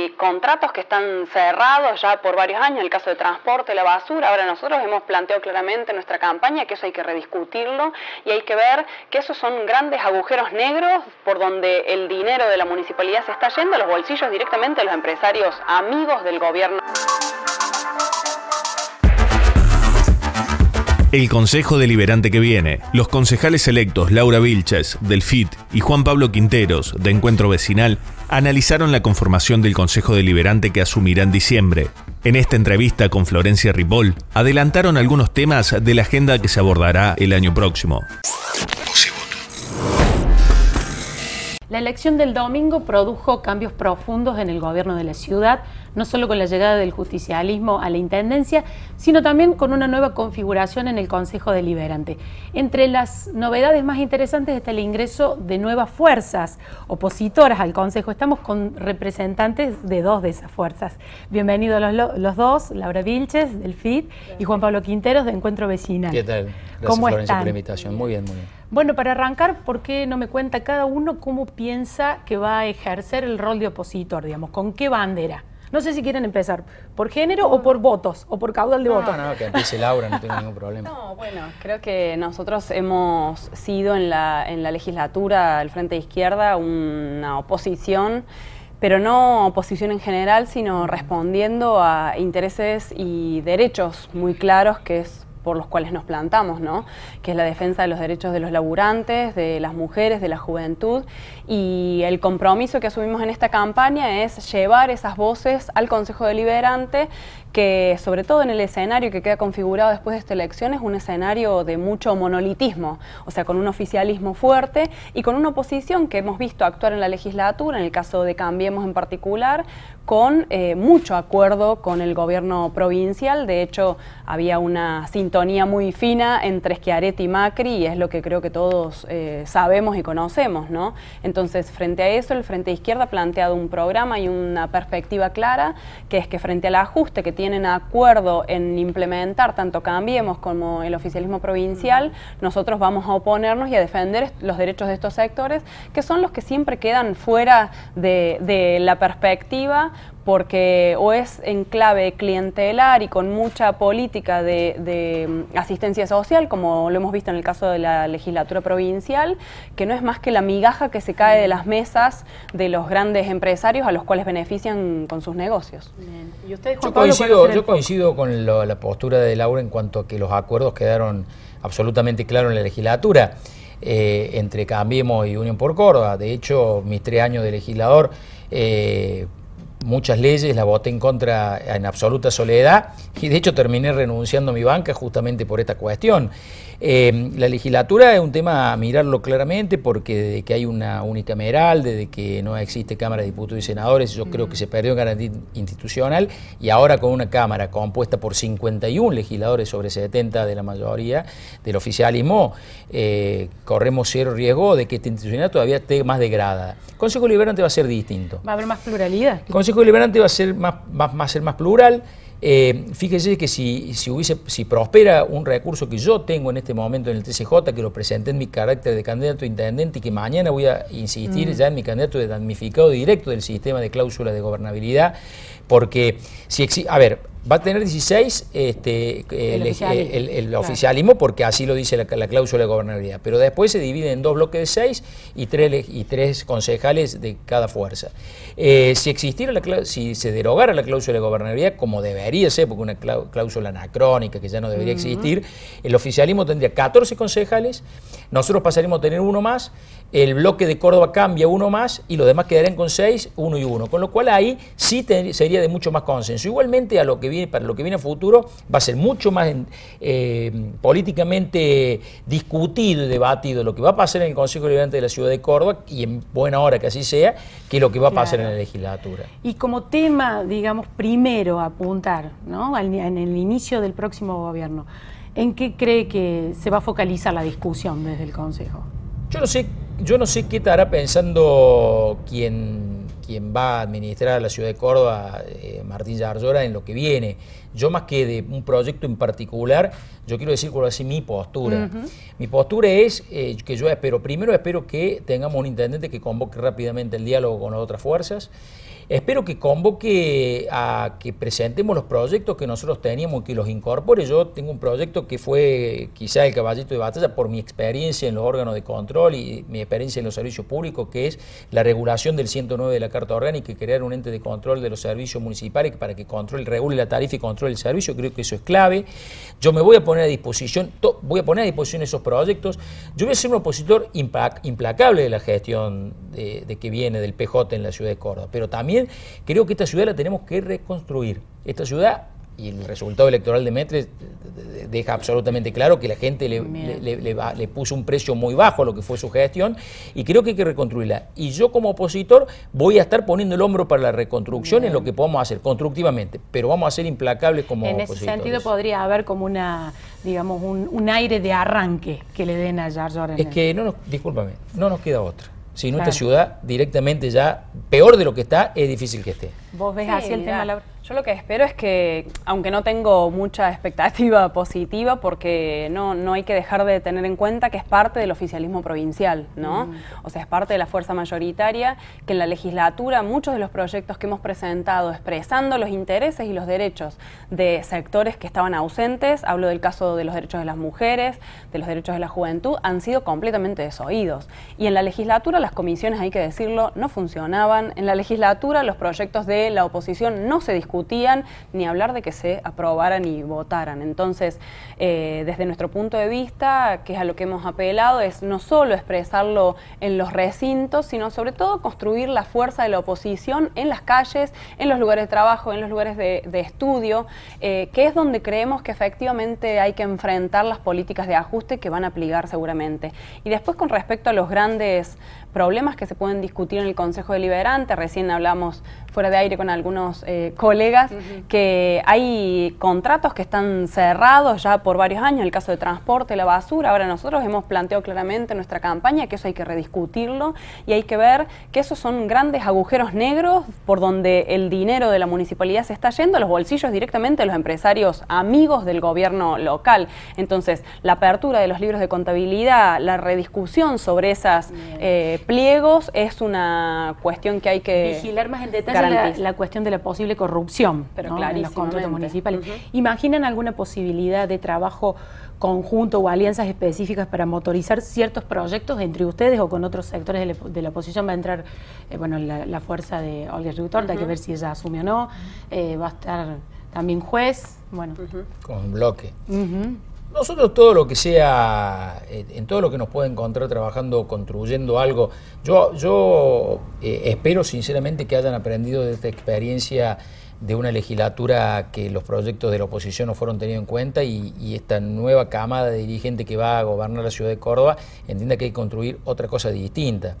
Y contratos que están cerrados ya por varios años, el caso de transporte, la basura. Ahora nosotros hemos planteado claramente en nuestra campaña que eso hay que rediscutirlo y hay que ver que esos son grandes agujeros negros por donde el dinero de la municipalidad se está yendo a los bolsillos directamente de los empresarios amigos del gobierno. El Consejo Deliberante que viene, los concejales electos Laura Vilches, del FIT, y Juan Pablo Quinteros, de Encuentro Vecinal, analizaron la conformación del Consejo Deliberante que asumirá en diciembre. En esta entrevista con Florencia Ripoll, adelantaron algunos temas de la agenda que se abordará el año próximo. La elección del domingo produjo cambios profundos en el gobierno de la ciudad, no solo con la llegada del justicialismo a la Intendencia, sino también con una nueva configuración en el Consejo Deliberante. Entre las novedades más interesantes está el ingreso de nuevas fuerzas opositoras al Consejo. Estamos con representantes de dos de esas fuerzas. Bienvenidos los, los dos, Laura Vilches, del FIT, y Juan Pablo Quinteros, de Encuentro Vecinal. ¿Qué tal? Gracias, ¿Cómo Florencia, están? por la invitación. Muy bien, muy bien. Bueno, para arrancar, ¿por qué no me cuenta cada uno cómo piensa que va a ejercer el rol de opositor, digamos? ¿Con qué bandera? No sé si quieren empezar, ¿por género o por votos? ¿O por caudal de votos? No, no, que empiece Laura, no tengo ningún problema. No, bueno, creo que nosotros hemos sido en la, en la legislatura, el Frente de Izquierda, una oposición, pero no oposición en general, sino respondiendo a intereses y derechos muy claros que es por los cuales nos plantamos, ¿no? que es la defensa de los derechos de los laburantes, de las mujeres, de la juventud, y el compromiso que asumimos en esta campaña es llevar esas voces al Consejo Deliberante, que sobre todo en el escenario que queda configurado después de esta elección es un escenario de mucho monolitismo, o sea, con un oficialismo fuerte y con una oposición que hemos visto actuar en la legislatura, en el caso de Cambiemos en particular, con eh, mucho acuerdo con el gobierno provincial. De hecho, había una sintonía muy fina entre Schiaretti y Macri y es lo que creo que todos eh, sabemos y conocemos, ¿no? Entonces, frente a eso, el Frente Izquierda ha planteado un programa y una perspectiva clara, que es que frente al ajuste que tienen acuerdo en implementar tanto Cambiemos como el oficialismo provincial, nosotros vamos a oponernos y a defender los derechos de estos sectores, que son los que siempre quedan fuera de, de la perspectiva porque o es en clave clientelar y con mucha política de, de, asistencia social, como lo hemos visto en el caso de la legislatura provincial, que no es más que la migaja que se cae de las mesas de los grandes empresarios a los cuales benefician con sus negocios. Bien. ¿Y usted, Juan Yo Pablo, coincido, yo con lo- la postura de Laura en cuanto a que los acuerdos quedaron absolutamente claros en la legislatura eh, entre Cambiemos y Unión por Córdoba. De hecho, mis tres años de legislador, eh, muchas leyes las voté en contra en absoluta soledad y de hecho terminé renunciando a mi banca justamente por esta cuestión. Eh, la legislatura es un tema a mirarlo claramente porque desde que hay una unicameral, desde que no existe Cámara de Diputados y Senadores, yo creo que se perdió garantía institucional y ahora con una Cámara compuesta por 51 legisladores sobre 70 de la mayoría del oficialismo, eh, corremos cero riesgo de que esta institucionalidad todavía esté más degradada. Consejo Liberante va a ser distinto. ¿Va a haber más pluralidad? El Consejo Deliberante va a ser más, va, va a ser más plural. Eh, fíjese que si, si, hubiese, si prospera un recurso que yo tengo en este momento en el TCJ, que lo presenté en mi carácter de candidato a intendente y que mañana voy a insistir ya en mi candidato de damnificado directo del sistema de cláusula de gobernabilidad, porque si a ver, va a tener 16 este, El el, oficialismo. el- el Claro. oficialismo, porque así lo dice la, la cláusula de gobernabilidad, pero después se divide en dos bloques de seis y tres, y tres concejales de cada fuerza. Eh, si existiera la si se derogara la cláusula de gobernabilidad, como debería ser, porque una cláusula anacrónica que ya no debería existir, el oficialismo tendría 14 concejales, nosotros pasaríamos a tener uno más, el bloque de Córdoba cambia uno más y los demás quedarían con seis, uno y uno. Con lo cual ahí sí te- sería de mucho más consenso. Igualmente a lo que viene, para lo que viene a futuro va a ser mucho más eh, políticamente discutido y debatido lo que va a pasar en el Consejo Deliberante de la Ciudad de Córdoba y en buena hora que así sea, que lo que va a pasar Claro. en la legislatura. Y como tema, digamos, primero a apuntar, ¿no? En el inicio del próximo gobierno, ¿en qué cree que se va a focalizar la discusión desde el Consejo? Yo no sé, yo no sé qué estará pensando quien, quien va a administrar la ciudad de Córdoba, eh, Martín Yarzora, en lo que viene. Yo más que de un proyecto en particular, yo quiero decir cuál es mi postura. Mi postura es eh, que yo espero, primero espero que tengamos un intendente que convoque rápidamente el diálogo con las otras fuerzas. Espero que convoque a que presentemos los proyectos que nosotros teníamos y que los incorpore. Yo tengo un proyecto que fue quizá el caballito de batalla por mi experiencia en los órganos de control y mi experiencia en los servicios públicos, que es la regulación del 109 de la Carta Orgánica y crear un ente de control de los servicios municipales para que controle, regule la tarifa y controle el servicio. Creo que eso es clave. Yo me voy a poner a disposición, voy a poner a disposición esos proyectos. Yo voy a ser un opositor implacable de la gestión de, de que viene del PJ en la ciudad de Córdoba, pero también creo que esta ciudad la tenemos que reconstruir. Esta ciudad y el resultado electoral de Metres deja absolutamente claro que la gente le, puso un precio muy bajo a lo que fue su gestión y creo que hay que reconstruirla. Y yo como opositor voy a estar poniendo el hombro para la reconstrucción en lo que podamos hacer constructivamente, pero vamos a ser implacables como En ese sentido podría haber como una, digamos, un, aire de arranque que le den a Jar Es que, no nos, discúlpame, no nos queda otra. Si no, esta ciudad directamente ya, peor de lo que está, es difícil que esté. ¿Vos ves así el tema, Laura? Yo lo que espero es que, aunque no tengo mucha expectativa positiva, porque no, no hay que dejar de tener en cuenta que es parte del oficialismo provincial, ¿no? Mm. O sea, es parte de la fuerza mayoritaria, que en la legislatura muchos de los proyectos que hemos presentado expresando los intereses y los derechos de sectores que estaban ausentes, hablo del caso de los derechos de las mujeres, de los derechos de la juventud, han sido completamente desoídos. Y en la legislatura las comisiones, hay que decirlo, no funcionaban. En la legislatura los proyectos de la oposición no se discutían ni hablar de que se aprobaran y votaran. Entonces, eh, desde nuestro punto de vista, que es a lo que hemos apelado, es no solo expresarlo en los recintos, sino sobre todo construir la fuerza de la oposición en las calles, en los lugares de trabajo, en los lugares de, estudio, eh, que es donde creemos que efectivamente hay que enfrentar las políticas de ajuste que van a aplicar seguramente. Y después con respecto a los grandes problemas que se pueden discutir en el Consejo Deliberante, recién hablamos fuera de aire con algunos eh, colegas, que hay contratos que están cerrados ya por varios años, el caso de transporte, la basura. Ahora nosotros hemos planteado claramente en nuestra campaña que eso hay que rediscutirlo y hay que ver que esos son grandes agujeros negros por donde el dinero de la municipalidad se está yendo a los bolsillos directamente de los empresarios amigos del gobierno local. Entonces, la apertura de los libros de contabilidad, la rediscusión sobre esas eh, pliegos es una cuestión que hay que vigilar más en detalle la, cuestión de la posible corrupción Pero en los contratos municipales. ¿Imaginan alguna posibilidad de trabajo conjunto o alianzas específicas para motorizar ciertos proyectos entre ustedes o con otros sectores de la, oposición? Va a entrar eh, bueno, la, fuerza de Olga Riutorta, hay que ver si ella asume o no. Eh, va a estar también juez. Bueno. Con bloque. Nosotros todo lo que sea, eh, en todo lo que nos pueda encontrar trabajando, construyendo algo, yo, yo eh, espero sinceramente que hayan aprendido de esta experiencia de una legislatura que los proyectos de la oposición no fueron tenidos en cuenta y, esta nueva camada de dirigentes que va a gobernar la ciudad de Córdoba entienda que hay que construir otra cosa distinta.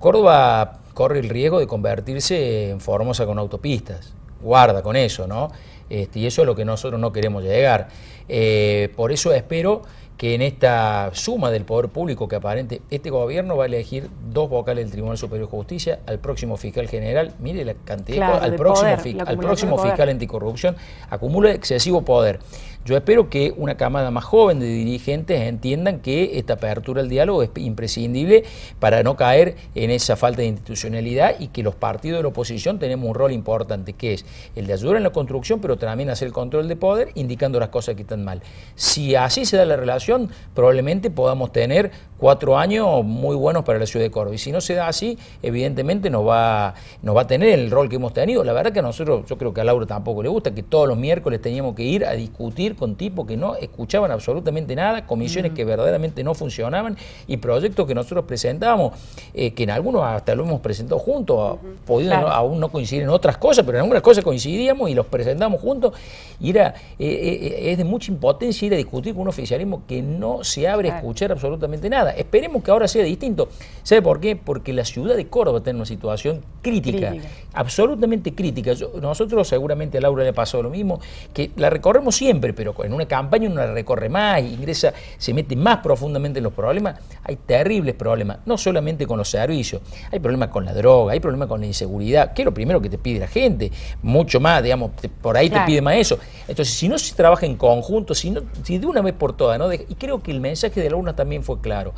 Córdoba corre el riesgo de convertirse en Formosa con autopistas. Guarda con eso, ¿no? Este, y eso es lo que nosotros no queremos llegar. Eh, por eso espero que en esta suma del poder público que aparente este gobierno va a elegir dos vocales del Tribunal Superior de Justicia, al próximo fiscal general, mire la cantidad, al, próximo, al próximo fiscal anticorrupción, acumula excesivo poder. Yo espero que una camada más joven de dirigentes entiendan que esta apertura al diálogo es imprescindible para no caer en esa falta de institucionalidad y que los partidos de la oposición tenemos un rol importante, que es el de ayudar en la construcción, pero también hacer el control de poder, indicando las cosas que están mal. Si así se da la relación, probablemente podamos tener cuatro años muy buenos para la ciudad de Córdoba. Y si no se da así, evidentemente nos va, nos va a tener el rol que hemos tenido. La verdad que a nosotros, yo creo que a Laura tampoco le gusta, que todos los miércoles teníamos que ir a discutir con tipos que no escuchaban absolutamente nada, comisiones que verdaderamente no funcionaban y proyectos que nosotros presentábamos, eh, que en algunos hasta lo hemos presentado juntos, podido aún no coincidir en otras cosas, pero en algunas cosas coincidíamos y los presentamos juntos. Y era, eh, eh, es de mucha impotencia ir a discutir con un oficialismo que que no se abre a escuchar absolutamente nada. Esperemos que ahora sea distinto. ¿Sabe por qué? Porque la ciudad de Córdoba está en una situación crítica, absolutamente crítica. nosotros seguramente a Laura le pasó lo mismo, que la recorremos siempre, pero en una campaña uno la recorre más, ingresa, se mete más profundamente en los problemas. Hay terribles problemas, no solamente con los servicios, hay problemas con la droga, hay problemas con la inseguridad, que es lo primero que te pide la gente, mucho más, digamos, por ahí te pide más eso. Entonces, si no se trabaja en conjunto, si, no, si de una vez por todas, ¿no? y creo que el mensaje de la UNA también fue claro.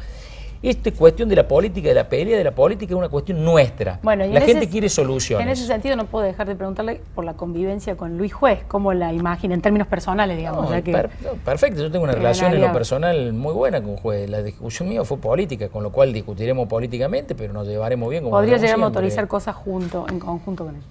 Esta cuestión de la política, de la pelea de la política, es una cuestión nuestra. Bueno, la gente quiere soluciones. En ese sentido, no puedo dejar de preguntarle por la convivencia con Luis Juez, cómo la imagina en términos personales, digamos. perfecto, yo tengo una relación en lo personal muy buena con Juez. La discusión mía fue política, con lo cual discutiremos políticamente, pero nos llevaremos bien. Como Podría llegar a autorizar cosas junto, en conjunto con él.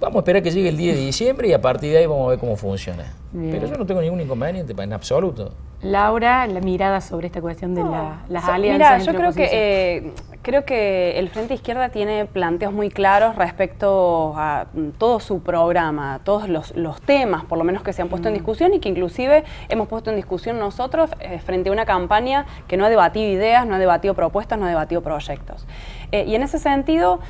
Vamos a esperar que llegue el 10 de diciembre y a partir de ahí vamos a ver cómo funciona. Pero yo no tengo ningún inconveniente en absoluto. Laura, la mirada sobre esta cuestión de las alianzas. Mira, yo creo que, eh, creo que el Frente Izquierda tiene planteos muy claros respecto a todo su programa, todos los, temas, por lo menos que se han puesto en mm. discusión y que inclusive hemos puesto en discusión nosotros eh, frente a una campaña que no ha debatido ideas, no ha debatido propuestas, no ha debatido proyectos. Eh, y en ese sentido,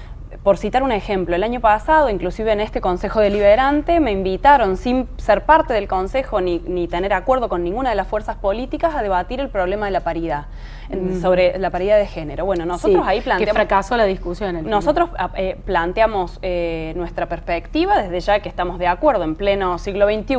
por citar un ejemplo, el año pasado, inclusive en este Consejo Deliberante, me invitaron, sin ser parte del Consejo ni, ni tener acuerdo con ninguna de las fuerzas políticas, a debatir el problema de la paridad, mm. sobre la paridad de género. Bueno, nosotros ahí planteamos... Que fracasó la discusión. nosotros eh, planteamos eh, nuestra perspectiva, desde ya que estamos de acuerdo en pleno siglo XXI,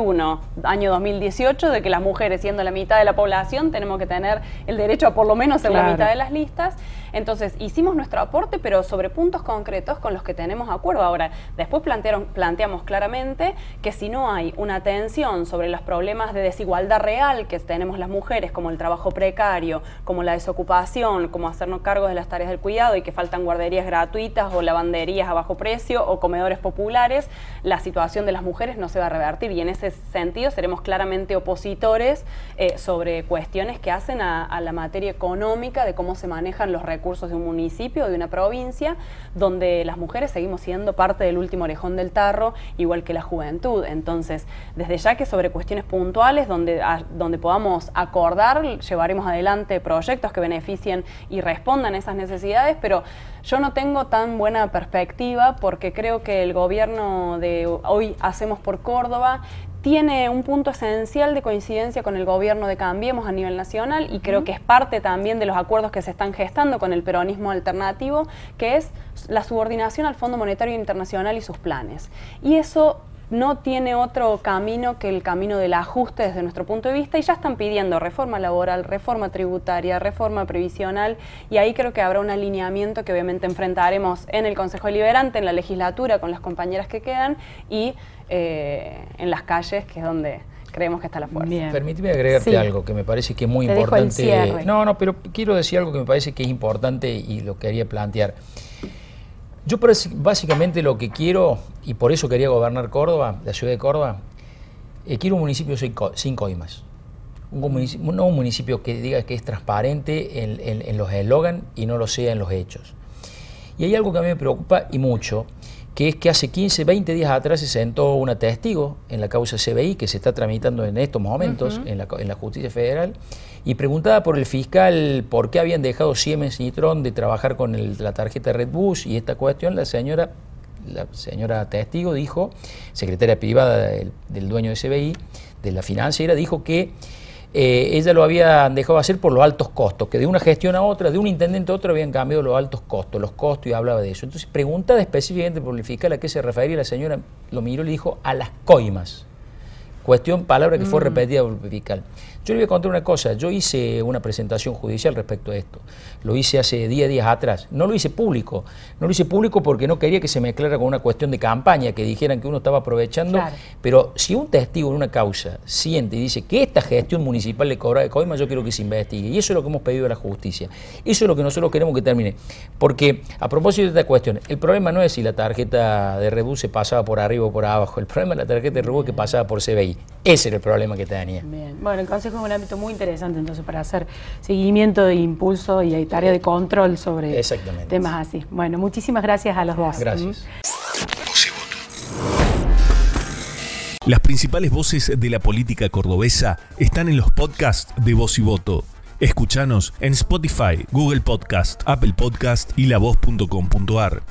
año 2018, de que las mujeres, siendo la mitad de la población, tenemos que tener el derecho a por lo menos ser la mitad de las listas. Entonces, hicimos nuestro aporte, pero sobre puntos concretos con los que tenemos acuerdo. Ahora, después plantearon, planteamos claramente que si no hay una atención sobre los problemas de desigualdad real que tenemos las mujeres, como el trabajo precario, como la desocupación, como hacernos cargo de las tareas del cuidado y que faltan guarderías gratuitas o lavanderías a bajo precio o comedores populares, la situación de las mujeres no se va a revertir y en ese sentido seremos claramente opositores eh, sobre cuestiones que hacen a, a la materia económica de cómo se manejan los recursos recursos de un municipio, de una provincia, donde las mujeres seguimos siendo parte del último orejón del tarro, igual que la juventud. Entonces, desde ya que sobre cuestiones puntuales, donde, donde podamos acordar, llevaremos adelante proyectos que beneficien y respondan a esas necesidades, pero yo no tengo tan buena perspectiva porque creo que el gobierno de hoy Hacemos por Córdoba tiene un punto esencial de coincidencia con el gobierno de Cambiemos a nivel nacional y creo que es parte también de los acuerdos que se están gestando con el peronismo alternativo, que es la subordinación al Fondo Monetario Internacional y sus planes. Y eso no tiene otro camino que el camino del ajuste desde nuestro punto de vista y ya están pidiendo reforma laboral, reforma tributaria, reforma previsional y ahí creo que habrá un alineamiento que obviamente enfrentaremos en el Consejo Deliberante, en la legislatura con las compañeras que quedan y eh, en las calles, que es donde creemos que está la fuerza. Permíteme agregarte algo que me parece que es muy importante. No, no, pero quiero decir algo que me parece que es importante y lo quería plantear. Yo básicamente lo que quiero, y por eso quería gobernar Córdoba, la ciudad de Córdoba, eh, quiero un municipio sin, coimas. Un municipio, no un municipio que diga que es transparente en, en los eslogans y no lo sea en los hechos. Y hay algo que a mí me preocupa y mucho, que es que hace 15, 20 días atrás se sentó una testigo en la causa CBI que se está tramitando en estos momentos en, la, en, la, justicia federal y preguntada por el fiscal por qué habían dejado Siemens Nitron de trabajar con la tarjeta Red Bush y esta cuestión, la señora, la señora testigo dijo, secretaria privada del, del dueño de CBI, de la financiera, dijo que eh, ella lo había dejado hacer por los altos costos, que de una gestión a otra, de un intendente a otro habían cambiado los altos costos, los costos y hablaba de eso. Entonces, preguntada específicamente por el fiscal a qué se refería, la señora lo miró y le dijo a las coimas. Cuestión, palabra que fue mm. repetida por el fiscal. Yo le voy a contar una cosa, yo hice una presentación judicial respecto a esto, lo hice hace 10 días atrás, no lo hice público, no lo hice público porque no quería que se mezclara con una cuestión de campaña, que dijeran que uno estaba aprovechando, pero si un testigo en una causa siente y dice que esta gestión municipal le cobra de coima, yo quiero que se investigue, y eso es lo que hemos pedido a la justicia, eso es lo que nosotros queremos que termine, porque a propósito de esta cuestión, el problema no es si la tarjeta de Rebu pasaba por arriba o por abajo, el problema es la tarjeta de Rebu es que pasaba por CBI, ese era el problema que tenía. Bien. Bueno, el Consejo es un ámbito muy interesante entonces para hacer seguimiento de impulso y hay tarea de control sobre temas así. Bueno, muchísimas gracias a los dos. Gracias. Las principales voces de la política cordobesa están en los podcasts de Voz y Voto. Escuchanos en Spotify, Google Podcast, Apple Podcast y lavoz.com.ar.